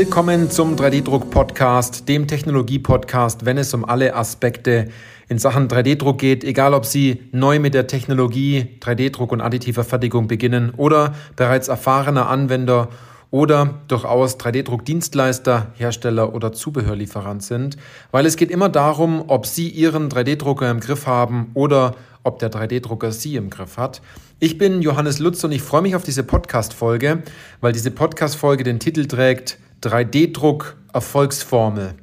Willkommen zum 3D-Druck-Podcast, dem Technologie-Podcast, wenn es um alle Aspekte in Sachen 3D-Druck geht, egal ob Sie neu mit der Technologie 3D-Druck und additiver Fertigung beginnen oder bereits erfahrener Anwender oder durchaus 3D-Druck-Dienstleister, Hersteller oder Zubehörlieferant sind, weil es geht immer darum, ob Sie Ihren 3D-Drucker im Griff haben oder ob der 3D-Drucker Sie im Griff hat. Ich bin Johannes Lutz und ich freue mich auf diese Podcast-Folge, weil diese Podcast-Folge den Titel trägt 3D-Druck Erfolgsformel.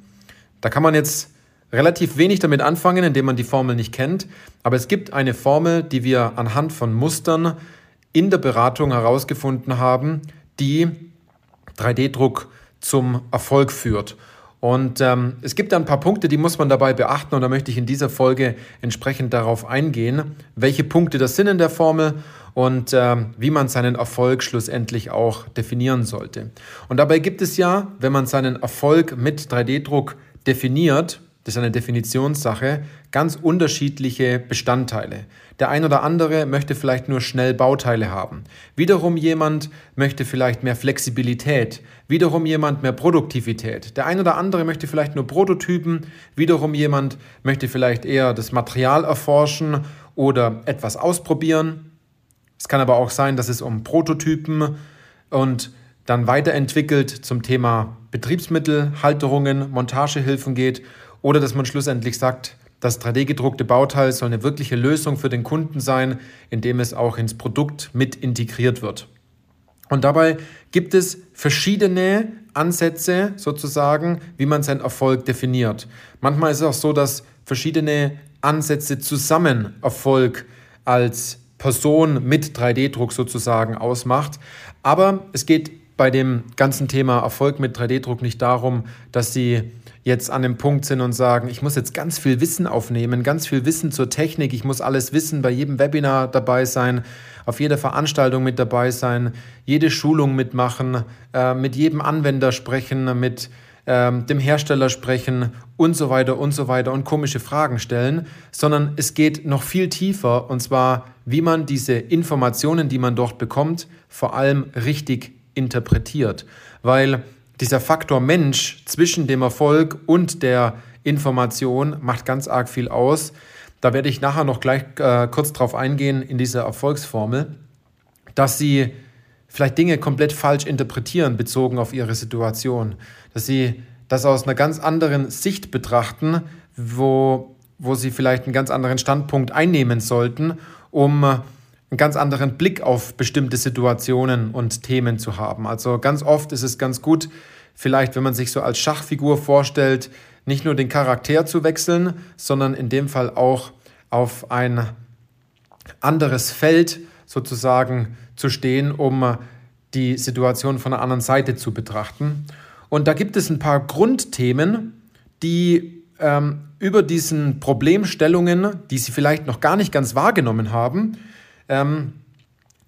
Da kann man jetzt relativ wenig damit anfangen, indem man die Formel nicht kennt, aber es gibt eine Formel, die wir anhand von Mustern in der Beratung herausgefunden haben, die 3D-Druck zum Erfolg führt. Und ähm, es gibt ein paar Punkte, die muss man dabei beachten und da möchte ich in dieser Folge entsprechend darauf eingehen, welche Punkte das sind in der Formel und äh, wie man seinen Erfolg schlussendlich auch definieren sollte. Und dabei gibt es ja, wenn man seinen Erfolg mit 3D-Druck definiert, das ist eine Definitionssache, ganz unterschiedliche Bestandteile. Der ein oder andere möchte vielleicht nur schnell Bauteile haben. Wiederum jemand möchte vielleicht mehr Flexibilität. Wiederum jemand mehr Produktivität. Der ein oder andere möchte vielleicht nur Prototypen. Wiederum jemand möchte vielleicht eher das Material erforschen oder etwas ausprobieren. Es kann aber auch sein, dass es um Prototypen und dann weiterentwickelt zum Thema Betriebsmittel, Halterungen, Montagehilfen geht oder dass man schlussendlich sagt, das 3D-gedruckte Bauteil soll eine wirkliche Lösung für den Kunden sein, indem es auch ins Produkt mit integriert wird. Und dabei gibt es verschiedene Ansätze sozusagen, wie man seinen Erfolg definiert. Manchmal ist es auch so, dass verschiedene Ansätze zusammen Erfolg als Person mit 3D-Druck sozusagen ausmacht. Aber es geht bei dem ganzen Thema Erfolg mit 3D-Druck nicht darum, dass Sie jetzt an dem Punkt sind und sagen, ich muss jetzt ganz viel Wissen aufnehmen, ganz viel Wissen zur Technik, ich muss alles wissen, bei jedem Webinar dabei sein, auf jeder Veranstaltung mit dabei sein, jede Schulung mitmachen, äh, mit jedem Anwender sprechen, mit ähm, dem Hersteller sprechen und so weiter und so weiter und komische Fragen stellen, sondern es geht noch viel tiefer und zwar, wie man diese Informationen, die man dort bekommt, vor allem richtig interpretiert. Weil dieser Faktor Mensch zwischen dem Erfolg und der Information macht ganz arg viel aus. Da werde ich nachher noch gleich äh, kurz drauf eingehen in dieser Erfolgsformel, dass Sie vielleicht Dinge komplett falsch interpretieren bezogen auf ihre Situation, dass sie das aus einer ganz anderen Sicht betrachten, wo, wo sie vielleicht einen ganz anderen Standpunkt einnehmen sollten, um einen ganz anderen Blick auf bestimmte Situationen und Themen zu haben. Also ganz oft ist es ganz gut, vielleicht, wenn man sich so als Schachfigur vorstellt, nicht nur den Charakter zu wechseln, sondern in dem Fall auch auf ein anderes Feld sozusagen zu stehen, um die Situation von einer anderen Seite zu betrachten. Und da gibt es ein paar Grundthemen, die ähm, über diesen Problemstellungen, die Sie vielleicht noch gar nicht ganz wahrgenommen haben, ähm,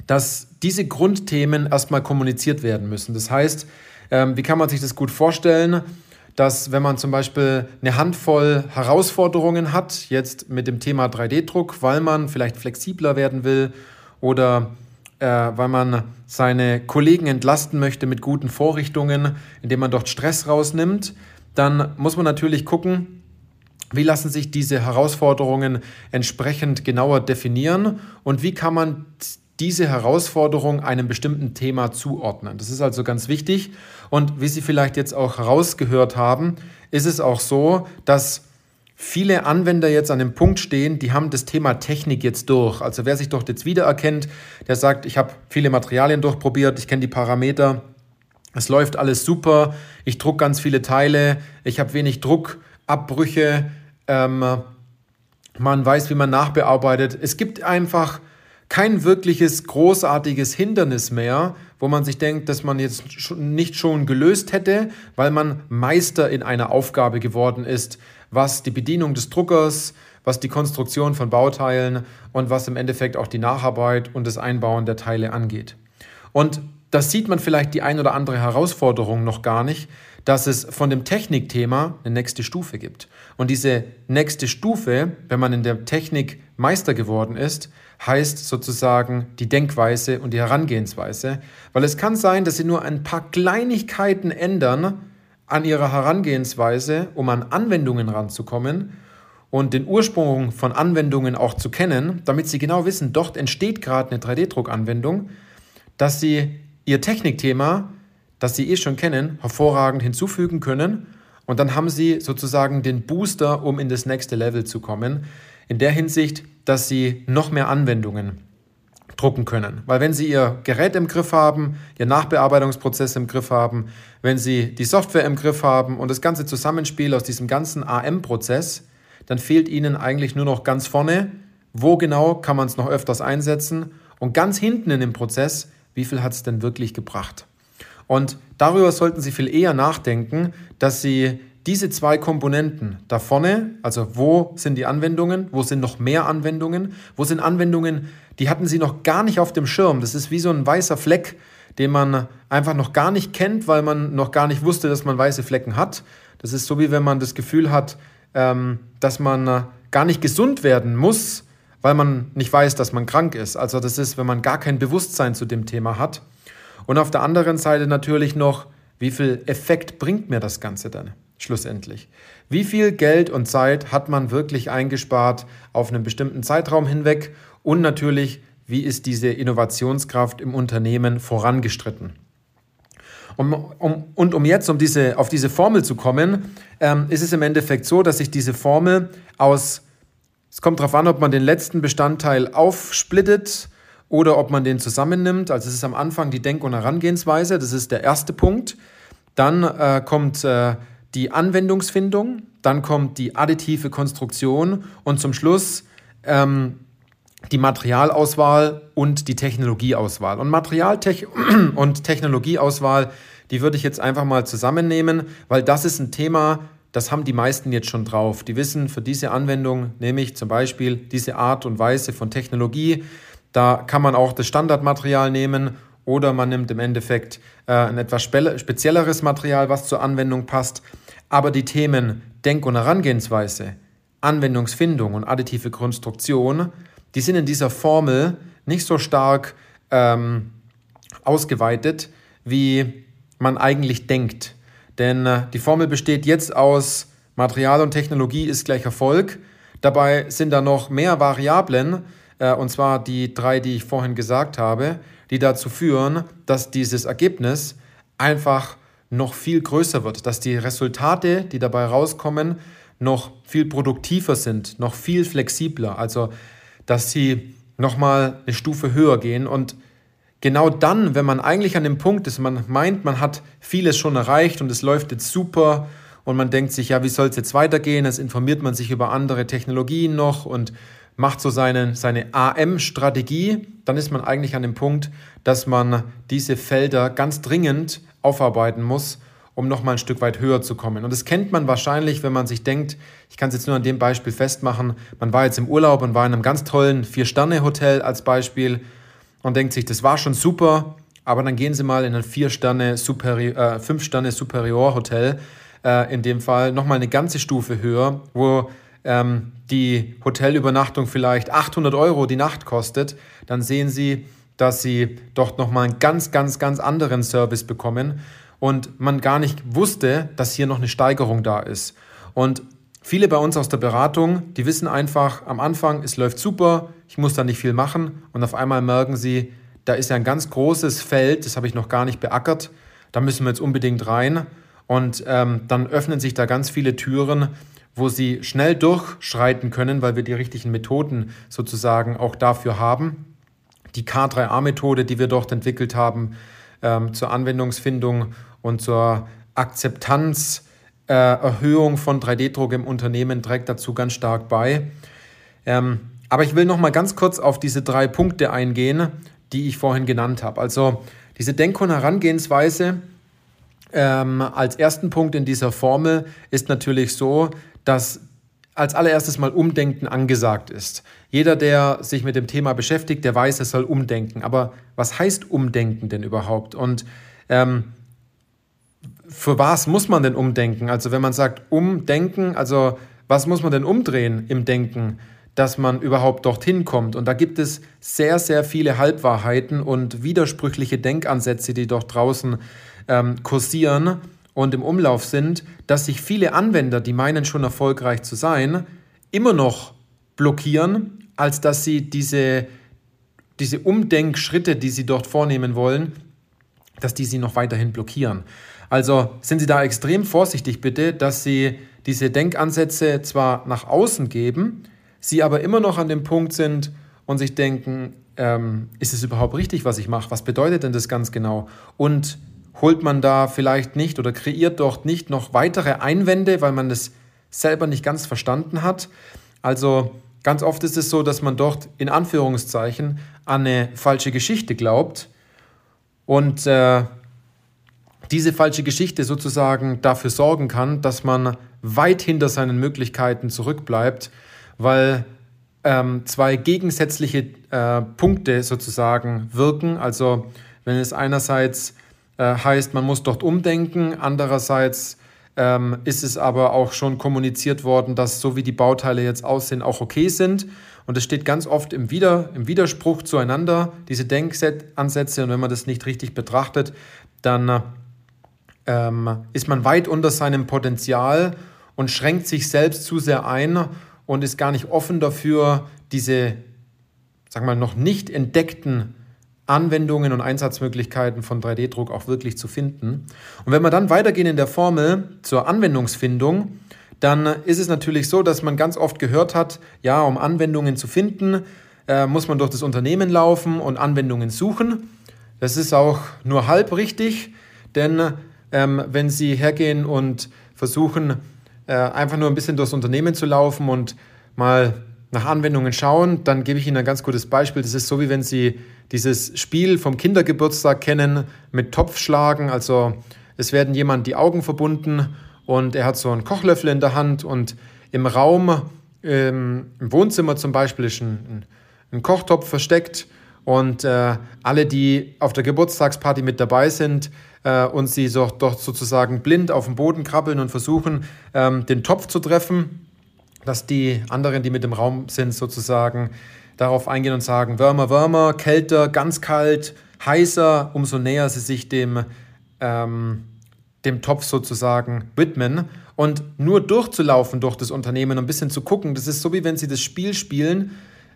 dass diese Grundthemen erstmal kommuniziert werden müssen. Das heißt, ähm, wie kann man sich das gut vorstellen? dass wenn man zum Beispiel eine Handvoll Herausforderungen hat, jetzt mit dem Thema 3D-Druck, weil man vielleicht flexibler werden will oder äh, weil man seine Kollegen entlasten möchte mit guten Vorrichtungen, indem man dort Stress rausnimmt, dann muss man natürlich gucken, wie lassen sich diese Herausforderungen entsprechend genauer definieren und wie kann man diese Herausforderung einem bestimmten Thema zuordnen. Das ist also ganz wichtig. Und wie Sie vielleicht jetzt auch herausgehört haben, ist es auch so, dass viele Anwender jetzt an dem Punkt stehen, die haben das Thema Technik jetzt durch. Also wer sich doch jetzt wiedererkennt, der sagt, ich habe viele Materialien durchprobiert, ich kenne die Parameter, es läuft alles super, ich druck ganz viele Teile, ich habe wenig Druckabbrüche, ähm, man weiß, wie man nachbearbeitet. Es gibt einfach kein wirkliches großartiges Hindernis mehr, wo man sich denkt, dass man jetzt nicht schon gelöst hätte, weil man Meister in einer Aufgabe geworden ist, was die Bedienung des Druckers, was die Konstruktion von Bauteilen und was im Endeffekt auch die Nacharbeit und das Einbauen der Teile angeht. Und das sieht man vielleicht die ein oder andere Herausforderung noch gar nicht, dass es von dem Technikthema eine nächste Stufe gibt. Und diese nächste Stufe, wenn man in der Technik Meister geworden ist, heißt sozusagen die Denkweise und die Herangehensweise, weil es kann sein, dass Sie nur ein paar Kleinigkeiten ändern an Ihrer Herangehensweise, um an Anwendungen ranzukommen und den Ursprung von Anwendungen auch zu kennen, damit Sie genau wissen, dort entsteht gerade eine 3D-Druckanwendung, dass Sie Ihr Technikthema, das Sie eh schon kennen, hervorragend hinzufügen können. Und dann haben Sie sozusagen den Booster, um in das nächste Level zu kommen, in der Hinsicht, dass Sie noch mehr Anwendungen drucken können. Weil wenn Sie Ihr Gerät im Griff haben, Ihr Nachbearbeitungsprozess im Griff haben, wenn Sie die Software im Griff haben und das ganze Zusammenspiel aus diesem ganzen AM-Prozess, dann fehlt Ihnen eigentlich nur noch ganz vorne, wo genau kann man es noch öfters einsetzen und ganz hinten in dem Prozess, wie viel hat es denn wirklich gebracht. Und darüber sollten Sie viel eher nachdenken, dass Sie diese zwei Komponenten da vorne, also wo sind die Anwendungen, wo sind noch mehr Anwendungen, wo sind Anwendungen, die hatten Sie noch gar nicht auf dem Schirm. Das ist wie so ein weißer Fleck, den man einfach noch gar nicht kennt, weil man noch gar nicht wusste, dass man weiße Flecken hat. Das ist so wie wenn man das Gefühl hat, ähm, dass man äh, gar nicht gesund werden muss, weil man nicht weiß, dass man krank ist. Also das ist, wenn man gar kein Bewusstsein zu dem Thema hat. Und auf der anderen Seite natürlich noch, wie viel Effekt bringt mir das Ganze dann schlussendlich? Wie viel Geld und Zeit hat man wirklich eingespart auf einen bestimmten Zeitraum hinweg? Und natürlich, wie ist diese Innovationskraft im Unternehmen vorangestritten? Um, um, und um jetzt um diese, auf diese Formel zu kommen, ähm, ist es im Endeffekt so, dass sich diese Formel aus, es kommt darauf an, ob man den letzten Bestandteil aufsplittet oder ob man den zusammennimmt. Also es ist am Anfang die Denk- und Herangehensweise, das ist der erste Punkt. Dann äh, kommt äh, die Anwendungsfindung, dann kommt die additive Konstruktion und zum Schluss ähm, die Materialauswahl und die Technologieauswahl. Und Materialtech und Technologieauswahl, die würde ich jetzt einfach mal zusammennehmen, weil das ist ein Thema, das haben die meisten jetzt schon drauf. Die wissen, für diese Anwendung nehme ich zum Beispiel diese Art und Weise von Technologie. Da kann man auch das Standardmaterial nehmen oder man nimmt im Endeffekt äh, ein etwas spezielleres Material, was zur Anwendung passt. Aber die Themen Denk- und Herangehensweise, Anwendungsfindung und additive Konstruktion, die sind in dieser Formel nicht so stark ähm, ausgeweitet, wie man eigentlich denkt. Denn äh, die Formel besteht jetzt aus Material und Technologie ist gleich Erfolg. Dabei sind da noch mehr Variablen, äh, und zwar die drei, die ich vorhin gesagt habe, die dazu führen, dass dieses Ergebnis einfach noch viel größer wird, dass die Resultate, die dabei rauskommen, noch viel produktiver sind, noch viel flexibler. Also dass sie nochmal eine Stufe höher gehen. Und genau dann, wenn man eigentlich an dem Punkt ist, man meint, man hat vieles schon erreicht und es läuft jetzt super und man denkt sich, ja, wie soll es jetzt weitergehen? Jetzt informiert man sich über andere Technologien noch und macht so seine, seine AM-Strategie, dann ist man eigentlich an dem Punkt, dass man diese Felder ganz dringend aufarbeiten muss um nochmal ein Stück weit höher zu kommen. Und das kennt man wahrscheinlich, wenn man sich denkt, ich kann es jetzt nur an dem Beispiel festmachen, man war jetzt im Urlaub und war in einem ganz tollen Vier-Sterne-Hotel als Beispiel und denkt sich, das war schon super, aber dann gehen Sie mal in ein Vier-Sterne-Superior, äh, Fünf-Sterne-Superior-Hotel, äh, in dem Fall nochmal eine ganze Stufe höher, wo ähm, die Hotelübernachtung vielleicht 800 Euro die Nacht kostet, dann sehen Sie, dass Sie dort nochmal einen ganz, ganz, ganz anderen Service bekommen und man gar nicht wusste, dass hier noch eine Steigerung da ist. Und viele bei uns aus der Beratung, die wissen einfach am Anfang, es läuft super, ich muss da nicht viel machen und auf einmal merken sie, da ist ja ein ganz großes Feld, das habe ich noch gar nicht beackert, da müssen wir jetzt unbedingt rein und ähm, dann öffnen sich da ganz viele Türen, wo sie schnell durchschreiten können, weil wir die richtigen Methoden sozusagen auch dafür haben. Die K3A-Methode, die wir dort entwickelt haben ähm, zur Anwendungsfindung und zur Akzeptanzerhöhung äh, von 3D-Druck im Unternehmen trägt dazu ganz stark bei. Ähm, aber ich will noch mal ganz kurz auf diese drei Punkte eingehen, die ich vorhin genannt habe. Also diese Denk- und Herangehensweise ähm, als ersten Punkt in dieser Formel ist natürlich so, dass als allererstes mal Umdenken angesagt ist. Jeder, der sich mit dem Thema beschäftigt, der weiß, er soll umdenken. Aber was heißt Umdenken denn überhaupt? Und ähm, für was muss man denn umdenken? Also wenn man sagt umdenken, also was muss man denn umdrehen im Denken? dass man überhaupt dorthin kommt. Und da gibt es sehr, sehr viele Halbwahrheiten und widersprüchliche Denkansätze, die dort draußen ähm, kursieren und im Umlauf sind, dass sich viele Anwender, die meinen schon erfolgreich zu sein, immer noch blockieren, als dass sie diese, diese Umdenkschritte, die sie dort vornehmen wollen, dass die sie noch weiterhin blockieren. Also sind Sie da extrem vorsichtig bitte, dass Sie diese Denkansätze zwar nach außen geben, sie aber immer noch an dem Punkt sind und sich denken, ähm, ist es überhaupt richtig, was ich mache? Was bedeutet denn das ganz genau? Und holt man da vielleicht nicht oder kreiert dort nicht noch weitere Einwände, weil man das selber nicht ganz verstanden hat? Also ganz oft ist es so, dass man dort in Anführungszeichen an eine falsche Geschichte glaubt und äh, diese falsche Geschichte sozusagen dafür sorgen kann, dass man weit hinter seinen Möglichkeiten zurückbleibt, weil ähm, zwei gegensätzliche äh, Punkte sozusagen wirken. Also wenn es einerseits äh, heißt, man muss dort umdenken, andererseits ähm, ist es aber auch schon kommuniziert worden, dass so wie die Bauteile jetzt aussehen, auch okay sind. Und es steht ganz oft im, Wider, im Widerspruch zueinander, diese Denkansätze. Und wenn man das nicht richtig betrachtet, dann ähm, ist man weit unter seinem Potenzial und schränkt sich selbst zu sehr ein und ist gar nicht offen dafür, diese, sag mal, noch nicht entdeckten Anwendungen und Einsatzmöglichkeiten von 3D-Druck auch wirklich zu finden. Und wenn wir dann weitergehen in der Formel zur Anwendungsfindung, dann ist es natürlich so, dass man ganz oft gehört hat, ja, um Anwendungen zu finden, äh, muss man durch das Unternehmen laufen und Anwendungen suchen. Das ist auch nur halb richtig, denn ähm, wenn Sie hergehen und versuchen, äh, einfach nur ein bisschen durchs Unternehmen zu laufen und mal nach Anwendungen schauen, dann gebe ich Ihnen ein ganz gutes Beispiel. Das ist so, wie wenn Sie dieses Spiel vom Kindergeburtstag kennen mit Topfschlagen. Also es werden jemand die Augen verbunden und er hat so einen Kochlöffel in der Hand und im Raum, ähm, im Wohnzimmer zum Beispiel, ist ein, ein Kochtopf versteckt. Und äh, alle, die auf der Geburtstagsparty mit dabei sind, äh, und sie so, doch sozusagen blind auf dem Boden krabbeln und versuchen, ähm, den Topf zu treffen, dass die anderen, die mit im Raum sind, sozusagen darauf eingehen und sagen, Wärmer, wärmer, kälter, ganz kalt, heißer, umso näher sie sich dem, ähm, dem Topf sozusagen widmen. Und nur durchzulaufen durch das Unternehmen und ein bisschen zu gucken, das ist so wie wenn sie das Spiel spielen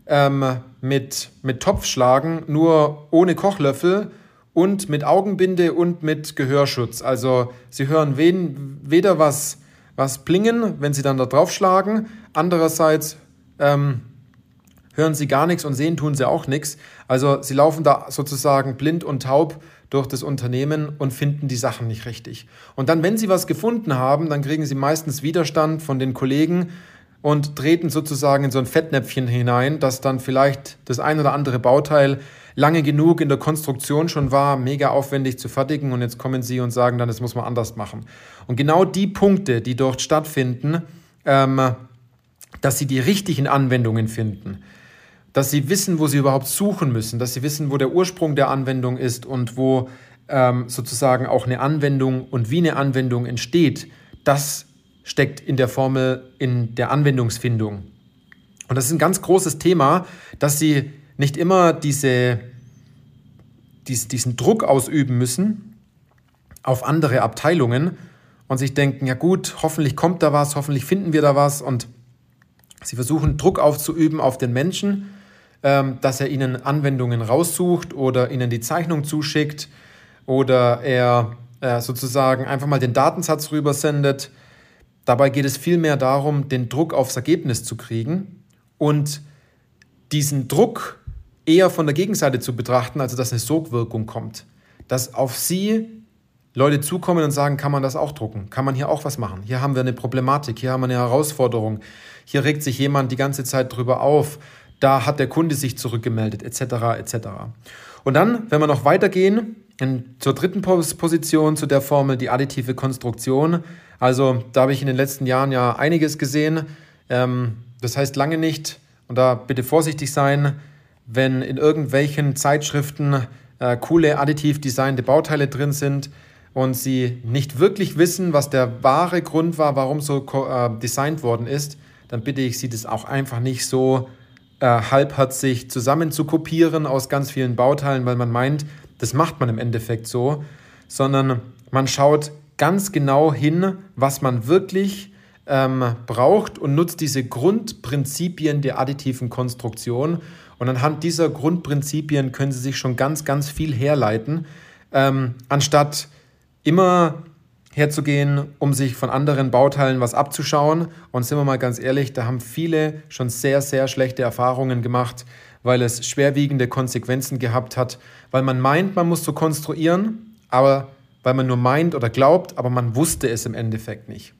ähm, mit, mit Topfschlagen, nur ohne Kochlöffel und mit Augenbinde und mit Gehörschutz. Also sie hören wen, weder was, was blingen, wenn sie dann da drauf schlagen, andererseits ähm, hören sie gar nichts und sehen tun sie auch nichts. Also sie laufen da sozusagen blind und taub durch das Unternehmen und finden die Sachen nicht richtig. Und dann, wenn sie was gefunden haben, dann kriegen sie meistens Widerstand von den Kollegen und treten sozusagen in so ein Fettnäpfchen hinein, dass dann vielleicht das ein oder andere Bauteil lange genug in der Konstruktion schon war, mega aufwendig zu fertigen und jetzt kommen sie und sagen dann, das muss man anders machen. Und genau die Punkte, die dort stattfinden, ähm, dass sie die richtigen Anwendungen finden, dass sie wissen, wo sie überhaupt suchen müssen, dass sie wissen, wo der Ursprung der Anwendung ist und wo ähm, sozusagen auch eine Anwendung und wie eine Anwendung entsteht, das steckt in der Formel in der Anwendungsfindung. Und das ist ein ganz großes Thema, dass sie nicht immer diese, dies, diesen Druck ausüben müssen auf andere Abteilungen und sich denken, ja gut, hoffentlich kommt da was, hoffentlich finden wir da was und sie versuchen Druck aufzuüben auf den Menschen, dass er ihnen Anwendungen raussucht oder ihnen die Zeichnung zuschickt oder er äh, sozusagen einfach mal den Datensatz rübersendet. Dabei geht es vielmehr darum, den Druck aufs Ergebnis zu kriegen und diesen Druck eher von der Gegenseite zu betrachten, also dass eine Sogwirkung kommt. Dass auf sie Leute zukommen und sagen, kann man das auch drucken? Kann man hier auch was machen? Hier haben wir eine Problematik, hier haben wir eine Herausforderung, hier regt sich jemand die ganze Zeit drüber auf, da hat der Kunde sich zurückgemeldet, etc. etc. Und dann, wenn wir noch weitergehen, in, zur dritten Position zu der Formel, die additive Konstruktion. Also da habe ich in den letzten Jahren ja einiges gesehen. Ähm, das heißt lange nicht, und da bitte vorsichtig sein, wenn in irgendwelchen Zeitschriften äh, coole additiv designte Bauteile drin sind und sie nicht wirklich wissen, was der wahre Grund war, warum so äh, designt worden ist, dann bitte ich Sie, das auch einfach nicht so äh, halbherzig zusammen zu kopieren aus ganz vielen Bauteilen, weil man meint, das macht man im Endeffekt so, sondern man schaut ganz genau hin, was man wirklich ähm, braucht und nutzt diese Grundprinzipien der additiven Konstruktion. Und anhand dieser Grundprinzipien können Sie sich schon ganz, ganz viel herleiten, ähm, anstatt immer herzugehen, um sich von anderen Bauteilen was abzuschauen. Und sind wir mal ganz ehrlich, da haben viele schon sehr, sehr schlechte Erfahrungen gemacht, weil es schwerwiegende Konsequenzen gehabt hat, weil man meint, man muss so konstruieren, aber weil man nur meint oder glaubt, aber man wusste es im Endeffekt nicht.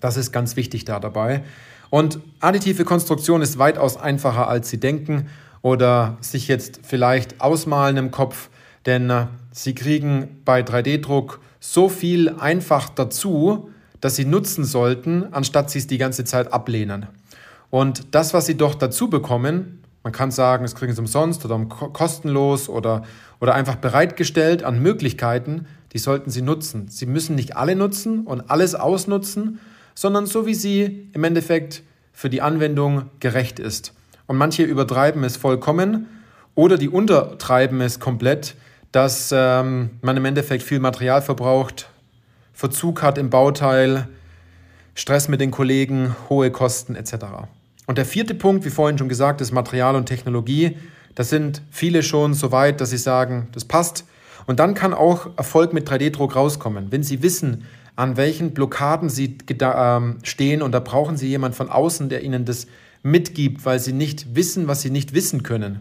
Das ist ganz wichtig da dabei. Und additive Konstruktion ist weitaus einfacher, als Sie denken oder sich jetzt vielleicht ausmalen im Kopf, denn äh, Sie kriegen bei 3D-Druck so viel einfach dazu, dass Sie nutzen sollten, anstatt Sie es die ganze Zeit ablehnen. Und das, was Sie doch dazu bekommen, man kann sagen, es kriegen Sie umsonst oder kostenlos oder, oder einfach bereitgestellt an Möglichkeiten, die sollten Sie nutzen. Sie müssen nicht alle nutzen und alles ausnutzen, sondern so wie sie im Endeffekt für die Anwendung gerecht ist. Und manche übertreiben es vollkommen oder die untertreiben es komplett, dass ähm, man im Endeffekt viel Material verbraucht, Verzug hat im Bauteil, Stress mit den Kollegen, hohe Kosten etc. Und der vierte Punkt, wie vorhin schon gesagt, ist Material und Technologie. Da sind viele schon so weit, dass sie sagen, das passt. Und dann kann auch Erfolg mit 3D-Druck rauskommen. Wenn Sie wissen, an welchen Blockaden sie ähm, stehen und da brauchen sie jemanden von außen, der ihnen das mitgibt, weil sie nicht wissen, was sie nicht wissen können.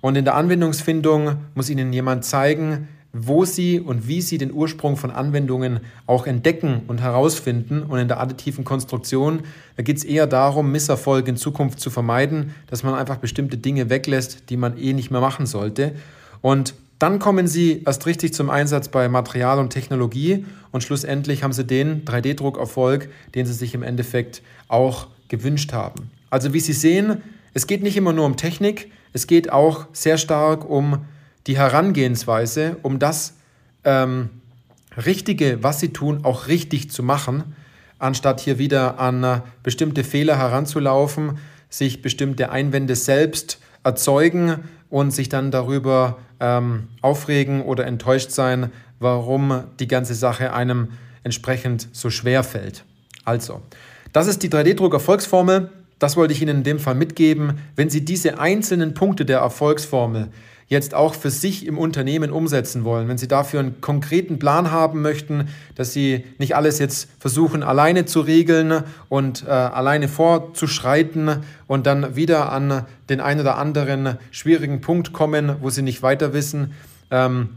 Und in der Anwendungsfindung muss ihnen jemand zeigen, wo sie und wie sie den Ursprung von Anwendungen auch entdecken und herausfinden. Und in der additiven Konstruktion, da geht es eher darum, Misserfolge in Zukunft zu vermeiden, dass man einfach bestimmte Dinge weglässt, die man eh nicht mehr machen sollte. Und dann kommen sie erst richtig zum Einsatz bei Material und Technologie und schlussendlich haben sie den 3D-Druckerfolg, den sie sich im Endeffekt auch gewünscht haben. Also wie Sie sehen, es geht nicht immer nur um Technik, es geht auch sehr stark um die Herangehensweise, um das ähm, Richtige, was Sie tun, auch richtig zu machen, anstatt hier wieder an äh, bestimmte Fehler heranzulaufen, sich bestimmte Einwände selbst erzeugen und sich dann darüber ähm, aufregen oder enttäuscht sein, warum die ganze Sache einem entsprechend so schwer fällt. Also, das ist die 3D-Druck-Erfolgsformel. Das wollte ich Ihnen in dem Fall mitgeben. Wenn Sie diese einzelnen Punkte der Erfolgsformel jetzt auch für sich im Unternehmen umsetzen wollen, wenn Sie dafür einen konkreten Plan haben möchten, dass Sie nicht alles jetzt versuchen alleine zu regeln und äh, alleine vorzuschreiten und dann wieder an den einen oder anderen schwierigen Punkt kommen, wo Sie nicht weiter wissen, ähm,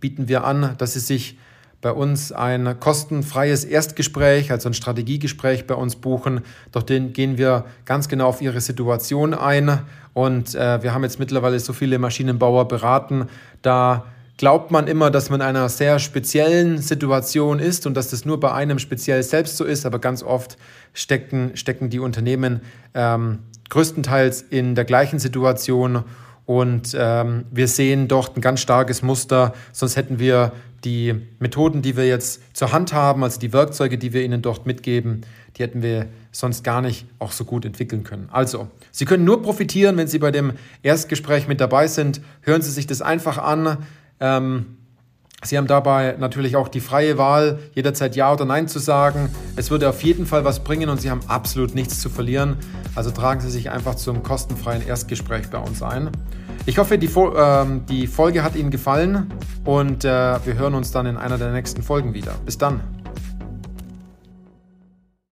bieten wir an, dass Sie sich bei uns ein kostenfreies Erstgespräch, also ein Strategiegespräch bei uns buchen. Doch den gehen wir ganz genau auf Ihre Situation ein. Und äh, wir haben jetzt mittlerweile so viele Maschinenbauer beraten. Da glaubt man immer, dass man in einer sehr speziellen Situation ist und dass das nur bei einem speziell selbst so ist. Aber ganz oft stecken, stecken die Unternehmen ähm, größtenteils in der gleichen Situation. Und ähm, wir sehen dort ein ganz starkes Muster, sonst hätten wir die Methoden, die wir jetzt zur Hand haben, also die Werkzeuge, die wir Ihnen dort mitgeben, die hätten wir sonst gar nicht auch so gut entwickeln können. Also, Sie können nur profitieren, wenn Sie bei dem Erstgespräch mit dabei sind. Hören Sie sich das einfach an. Ähm, Sie haben dabei natürlich auch die freie Wahl, jederzeit Ja oder Nein zu sagen. Es würde auf jeden Fall was bringen und Sie haben absolut nichts zu verlieren. Also tragen Sie sich einfach zum kostenfreien Erstgespräch bei uns ein. Ich hoffe, die, ähm, die Folge hat Ihnen gefallen und äh, wir hören uns dann in einer der nächsten Folgen wieder. Bis dann.